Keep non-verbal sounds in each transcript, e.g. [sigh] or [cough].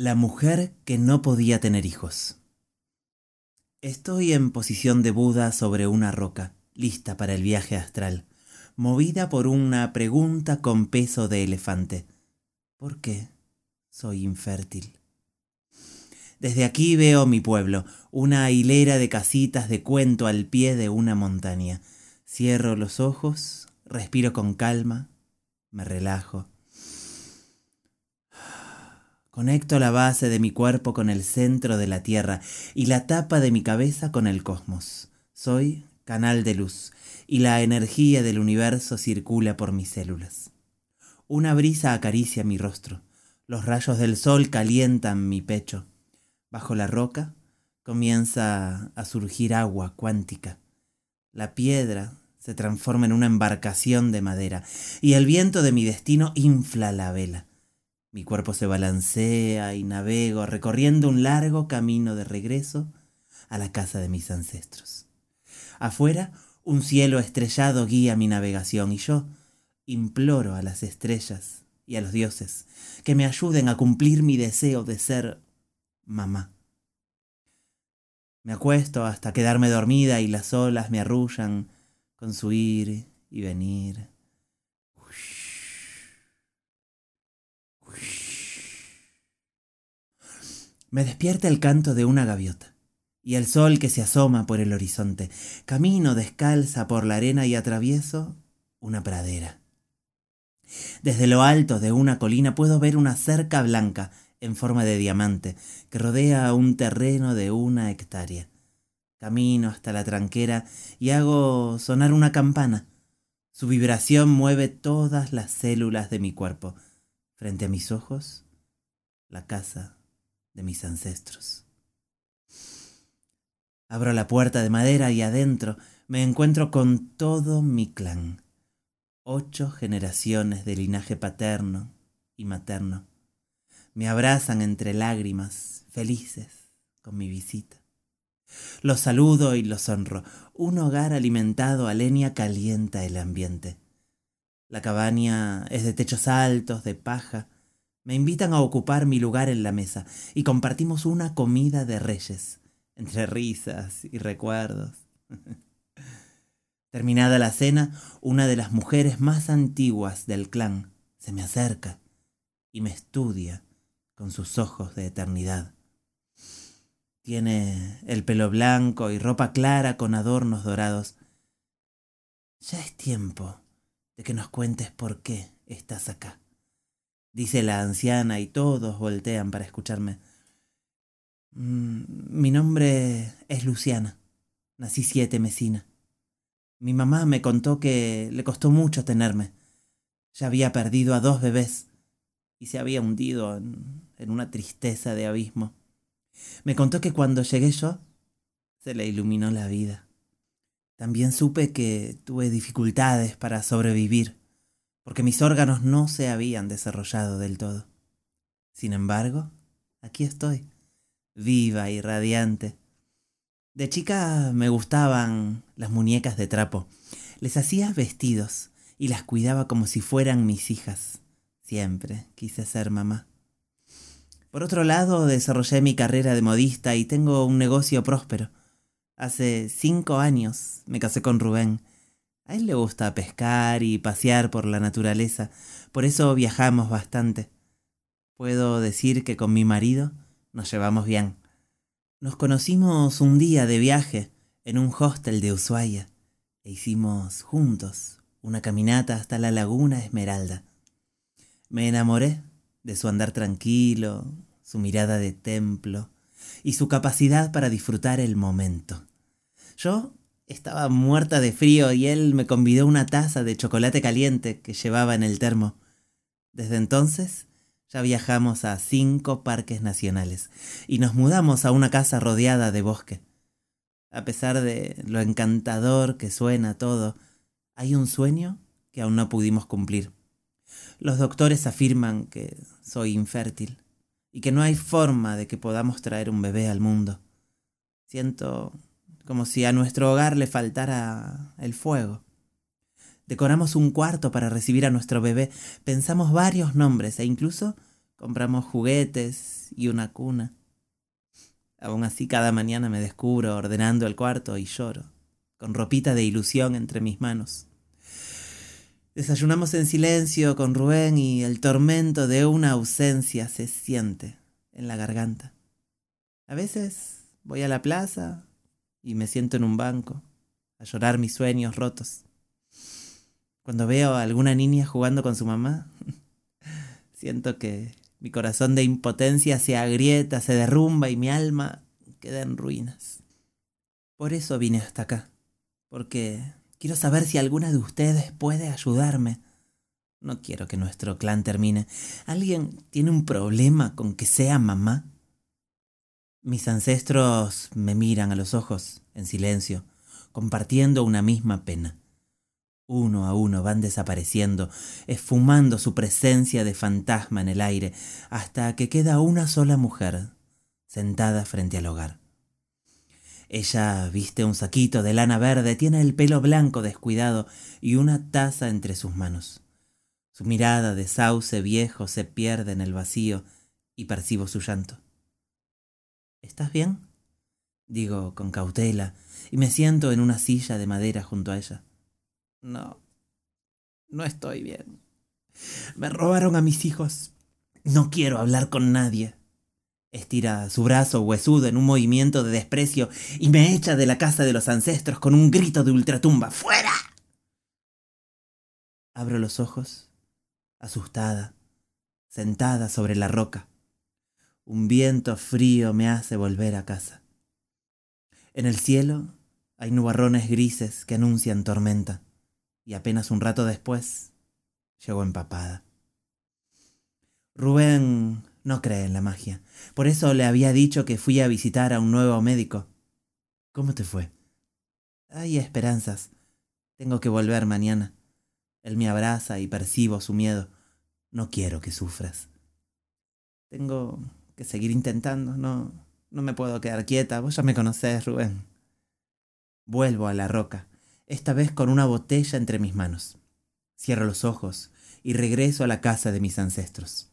La mujer que no podía tener hijos. Estoy en posición de Buda sobre una roca, lista para el viaje astral, movida por una pregunta con peso de elefante. ¿Por qué soy infértil? Desde aquí veo mi pueblo, una hilera de casitas de cuento al pie de una montaña. Cierro los ojos, respiro con calma, me relajo Conecto la base de mi cuerpo con el centro de la Tierra y la tapa de mi cabeza con el cosmos. Soy canal de luz y la energía del universo circula por mis células. Una brisa acaricia mi rostro. Los rayos del sol calientan mi pecho. Bajo la roca comienza a surgir agua cuántica. La piedra se transforma en una embarcación de madera y el viento de mi destino infla la vela. Mi cuerpo se balancea y navego recorriendo un largo camino de regreso a la casa de mis ancestros. Afuera, un cielo estrellado guía mi navegación y yo imploro a las estrellas y a los dioses que me ayuden a cumplir mi deseo de ser mamá. Me acuesto hasta quedarme dormida y las olas me arrullan con su ir y venir. Me despierta el canto de una gaviota y el sol que se asoma por el horizonte. Camino descalza por la arena y atravieso una pradera. Desde lo alto de una colina puedo ver una cerca blanca en forma de diamante que rodea un terreno de una hectárea. Camino hasta la tranquera y hago sonar una campana. Su vibración mueve todas las células de mi cuerpo. Frente a mis ojos, la casa de mis ancestros. Abro la puerta de madera y adentro me encuentro con todo mi clan. Ocho generaciones de linaje paterno y materno. Me abrazan entre lágrimas, felices con mi visita. Los saludo y los honro. Un hogar alimentado a leña calienta el ambiente. La cabaña es de techos altos, de paja, me invitan a ocupar mi lugar en la mesa y compartimos una comida de reyes, entre risas y recuerdos. [laughs] Terminada la cena, una de las mujeres más antiguas del clan se me acerca y me estudia con sus ojos de eternidad. Tiene el pelo blanco y ropa clara con adornos dorados. Ya es tiempo de que nos cuentes por qué estás acá dice la anciana y todos voltean para escucharme. Mm, mi nombre es Luciana. Nací siete mesina. Mi mamá me contó que le costó mucho tenerme. Ya había perdido a dos bebés y se había hundido en, en una tristeza de abismo. Me contó que cuando llegué yo, se le iluminó la vida. También supe que tuve dificultades para sobrevivir porque mis órganos no se habían desarrollado del todo. Sin embargo, aquí estoy, viva y radiante. De chica me gustaban las muñecas de trapo. Les hacía vestidos y las cuidaba como si fueran mis hijas. Siempre quise ser mamá. Por otro lado, desarrollé mi carrera de modista y tengo un negocio próspero. Hace cinco años me casé con Rubén a él le gusta pescar y pasear por la naturaleza, por eso viajamos bastante. Puedo decir que con mi marido nos llevamos bien. Nos conocimos un día de viaje en un hostel de Ushuaia e hicimos juntos una caminata hasta la laguna Esmeralda. Me enamoré de su andar tranquilo, su mirada de templo y su capacidad para disfrutar el momento. Yo estaba muerta de frío y él me convidó una taza de chocolate caliente que llevaba en el termo. Desde entonces ya viajamos a cinco parques nacionales y nos mudamos a una casa rodeada de bosque. A pesar de lo encantador que suena todo, hay un sueño que aún no pudimos cumplir. Los doctores afirman que soy infértil y que no hay forma de que podamos traer un bebé al mundo. Siento como si a nuestro hogar le faltara el fuego. Decoramos un cuarto para recibir a nuestro bebé, pensamos varios nombres e incluso compramos juguetes y una cuna. Aún así cada mañana me descubro ordenando el cuarto y lloro, con ropita de ilusión entre mis manos. Desayunamos en silencio con Rubén y el tormento de una ausencia se siente en la garganta. A veces voy a la plaza y me siento en un banco a llorar mis sueños rotos. Cuando veo a alguna niña jugando con su mamá, [laughs] siento que mi corazón de impotencia se agrieta, se derrumba y mi alma queda en ruinas. Por eso vine hasta acá, porque quiero saber si alguna de ustedes puede ayudarme. No quiero que nuestro clan termine. ¿Alguien tiene un problema con que sea mamá? Mis ancestros me miran a los ojos, en silencio, compartiendo una misma pena. Uno a uno van desapareciendo, esfumando su presencia de fantasma en el aire, hasta que queda una sola mujer sentada frente al hogar. Ella viste un saquito de lana verde, tiene el pelo blanco descuidado y una taza entre sus manos. Su mirada de sauce viejo se pierde en el vacío y percibo su llanto. ¿Estás bien? digo con cautela y me siento en una silla de madera junto a ella. No, no estoy bien. Me robaron a mis hijos. No quiero hablar con nadie. Estira su brazo huesudo en un movimiento de desprecio y me echa de la casa de los ancestros con un grito de ultratumba. ¡Fuera! Abro los ojos, asustada, sentada sobre la roca. Un viento frío me hace volver a casa. En el cielo hay nubarrones grises que anuncian tormenta y apenas un rato después llegó empapada. Rubén no cree en la magia. Por eso le había dicho que fui a visitar a un nuevo médico. ¿Cómo te fue? Hay esperanzas. Tengo que volver mañana. Él me abraza y percibo su miedo. No quiero que sufras. Tengo que seguir intentando. No, no me puedo quedar quieta. Vos ya me conocés, Rubén. Vuelvo a la roca esta vez con una botella entre mis manos. Cierro los ojos y regreso a la casa de mis ancestros.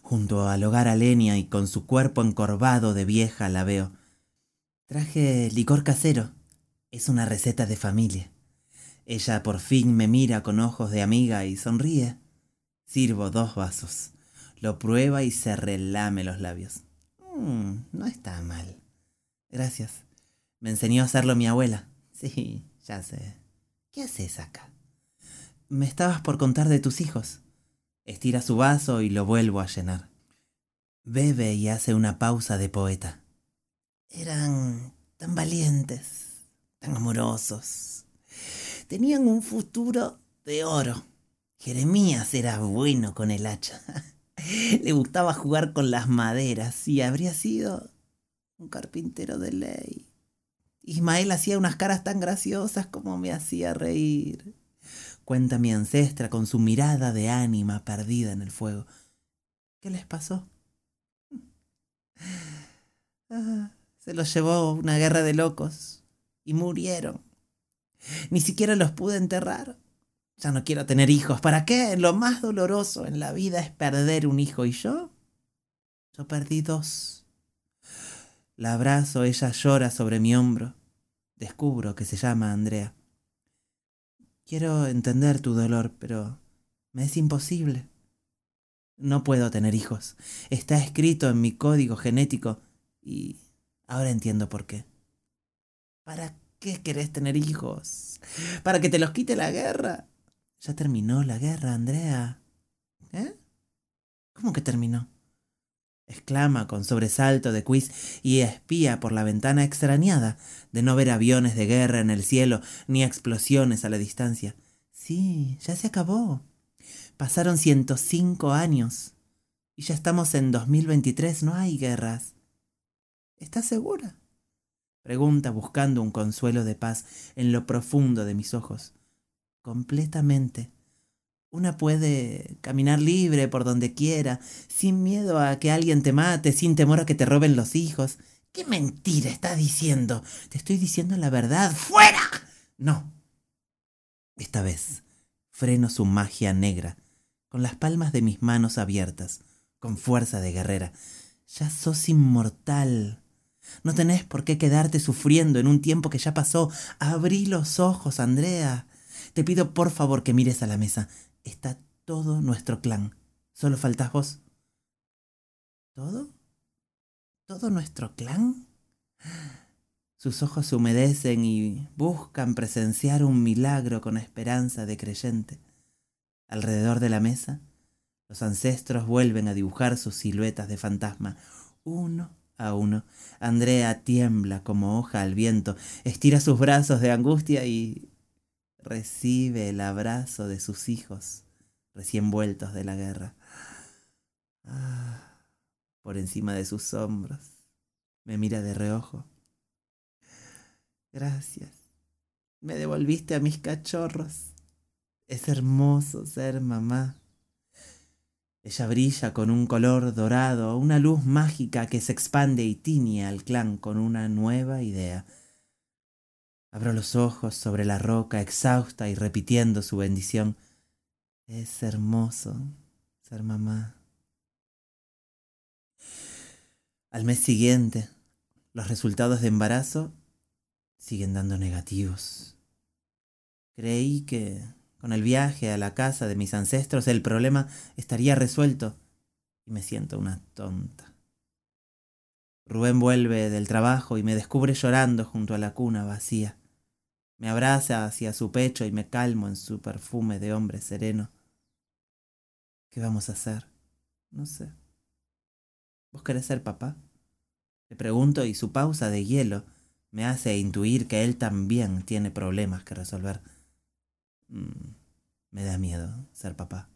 Junto al hogar a Lenia y con su cuerpo encorvado de vieja la veo. Traje licor casero. Es una receta de familia. Ella por fin me mira con ojos de amiga y sonríe. Sirvo dos vasos. Lo prueba y se relame los labios. Mm, no está mal. Gracias. Me enseñó a hacerlo mi abuela. Sí, ya sé. ¿Qué haces acá? Me estabas por contar de tus hijos. Estira su vaso y lo vuelvo a llenar. Bebe y hace una pausa de poeta. Eran tan valientes, tan amorosos. Tenían un futuro de oro. Jeremías era bueno con el hacha. Le gustaba jugar con las maderas y habría sido un carpintero de ley. Ismael hacía unas caras tan graciosas como me hacía reír. Cuenta mi ancestra con su mirada de ánima perdida en el fuego. ¿Qué les pasó? Ah, se los llevó una guerra de locos y murieron. Ni siquiera los pude enterrar. Ya no quiero tener hijos. ¿Para qué? Lo más doloroso en la vida es perder un hijo. ¿Y yo? Yo perdí dos. La abrazo, ella llora sobre mi hombro. Descubro que se llama Andrea. Quiero entender tu dolor, pero me es imposible. No puedo tener hijos. Está escrito en mi código genético y ahora entiendo por qué. ¿Para qué querés tener hijos? ¿Para que te los quite la guerra? Ya terminó la guerra, Andrea. ¿Eh? ¿Cómo que terminó? exclama con sobresalto de quiz y espía por la ventana extrañada de no ver aviones de guerra en el cielo ni explosiones a la distancia. Sí, ya se acabó. Pasaron 105 años y ya estamos en 2023, no hay guerras. ¿Estás segura? Pregunta buscando un consuelo de paz en lo profundo de mis ojos. Completamente. Una puede caminar libre por donde quiera, sin miedo a que alguien te mate, sin temor a que te roben los hijos. ¿Qué mentira estás diciendo? Te estoy diciendo la verdad. ¡Fuera! No. Esta vez freno su magia negra, con las palmas de mis manos abiertas, con fuerza de guerrera. Ya sos inmortal. No tenés por qué quedarte sufriendo en un tiempo que ya pasó. Abrí los ojos, Andrea. Te pido por favor que mires a la mesa. Está todo nuestro clan. Solo faltas vos. ¿Todo? ¿Todo nuestro clan? Sus ojos se humedecen y buscan presenciar un milagro con esperanza de creyente. Alrededor de la mesa, los ancestros vuelven a dibujar sus siluetas de fantasma, uno a uno. Andrea tiembla como hoja al viento, estira sus brazos de angustia y recibe el abrazo de sus hijos recién vueltos de la guerra. Ah, por encima de sus hombros me mira de reojo. Gracias. Me devolviste a mis cachorros. Es hermoso ser mamá. Ella brilla con un color dorado, una luz mágica que se expande y tiñe al clan con una nueva idea. Abro los ojos sobre la roca, exhausta y repitiendo su bendición. Es hermoso ser mamá. Al mes siguiente, los resultados de embarazo siguen dando negativos. Creí que con el viaje a la casa de mis ancestros el problema estaría resuelto y me siento una tonta. Rubén vuelve del trabajo y me descubre llorando junto a la cuna vacía. Me abraza hacia su pecho y me calmo en su perfume de hombre sereno. ¿Qué vamos a hacer? No sé. ¿Vos querés ser papá? Le pregunto y su pausa de hielo me hace intuir que él también tiene problemas que resolver. Mm, me da miedo ser papá.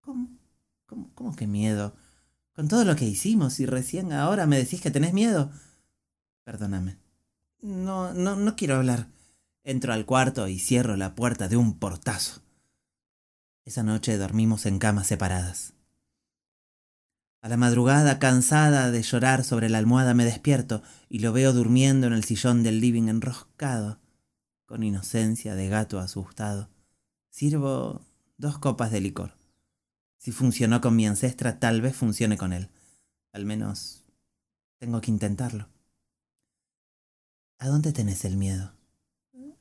¿Cómo? ¿Cómo, cómo que miedo? Con todo lo que hicimos y recién ahora me decís que tenés miedo. Perdóname. No, no, no quiero hablar. Entro al cuarto y cierro la puerta de un portazo. Esa noche dormimos en camas separadas. A la madrugada, cansada de llorar sobre la almohada, me despierto y lo veo durmiendo en el sillón del living enroscado, con inocencia de gato asustado. Sirvo dos copas de licor. Si funcionó con mi ancestra, tal vez funcione con él. Al menos tengo que intentarlo. ¿A dónde tenés el miedo?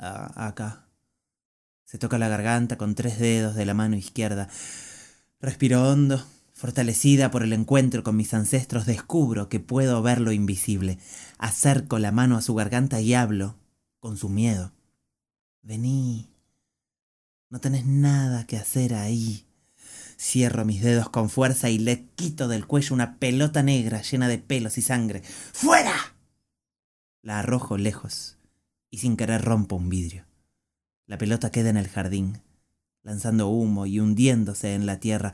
Acá. Se toca la garganta con tres dedos de la mano izquierda. Respiro hondo. Fortalecida por el encuentro con mis ancestros, descubro que puedo ver lo invisible. Acerco la mano a su garganta y hablo con su miedo. Vení. No tenés nada que hacer ahí. Cierro mis dedos con fuerza y le quito del cuello una pelota negra llena de pelos y sangre. ¡Fuera! La arrojo lejos y sin querer rompo un vidrio. La pelota queda en el jardín, lanzando humo y hundiéndose en la tierra.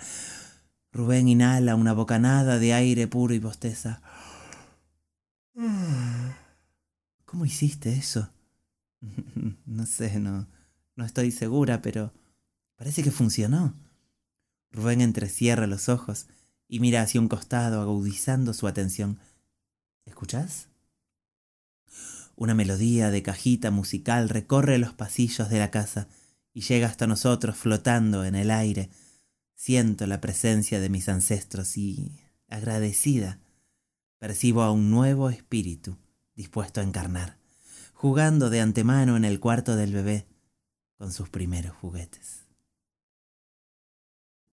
Rubén inhala una bocanada de aire puro y bosteza. ¿Cómo hiciste eso? [laughs] no sé, no, no estoy segura, pero parece que funcionó. Rubén entrecierra los ojos y mira hacia un costado, agudizando su atención. ¿Escuchás? Una melodía de cajita musical recorre los pasillos de la casa y llega hasta nosotros flotando en el aire. Siento la presencia de mis ancestros y, agradecida, percibo a un nuevo espíritu dispuesto a encarnar, jugando de antemano en el cuarto del bebé con sus primeros juguetes.